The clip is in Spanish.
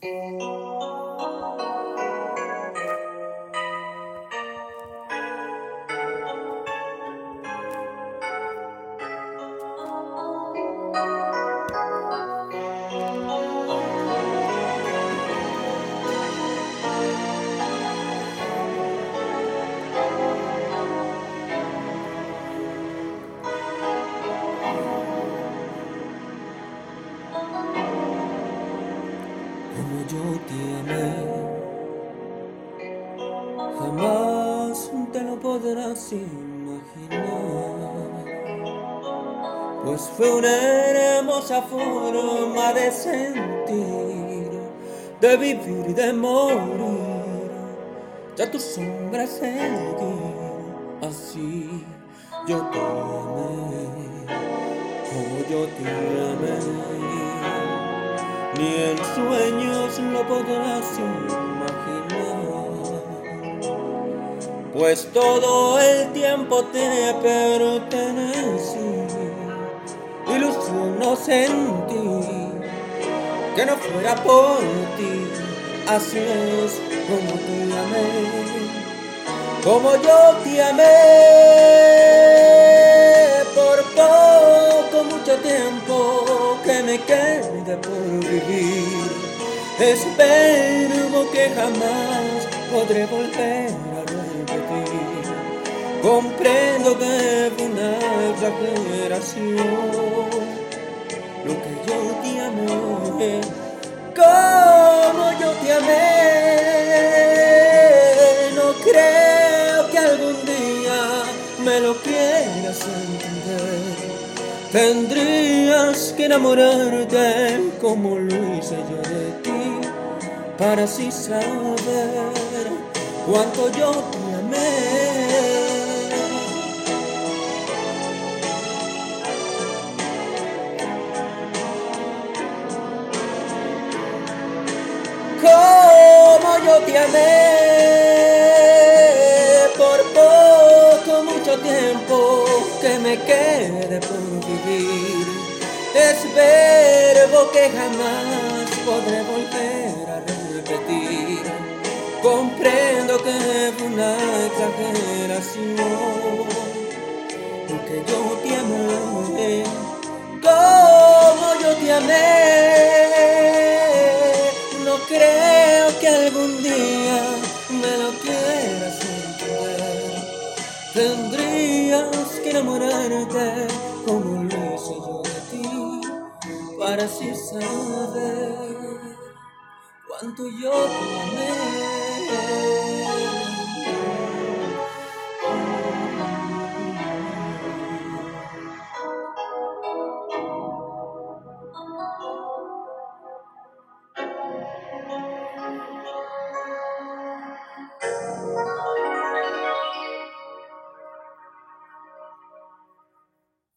como yo te amé. Jamás te lo podrás imaginar, pues fue una hermosa forma de sentir, de vivir y de morir, ya tu sombra seguir, así yo te amé, como yo te amé ni en sueños lo podrás imaginar. Pues todo el tiempo te pertenecí, ilusión no sentí que no fuera por ti. Así es como te amé, como yo te amé quede por vivir. Espero que jamás podré volver a repetir. Comprendo que fue una exageración lo que yo te amé, como yo te amé. Tendrías que enamorarte como lo hice yo de ti, para así saber cuánto yo te amé. Como yo te amé que me quede por vivir. Es verbo que jamás podré volver a repetir. Comprendo que fue una exageración, porque yo te amé como yo te amé. No creo que algún día me lo quieras Tendrías que enamorarte como lo hice yo de ti, para así saber cuánto yo te amé.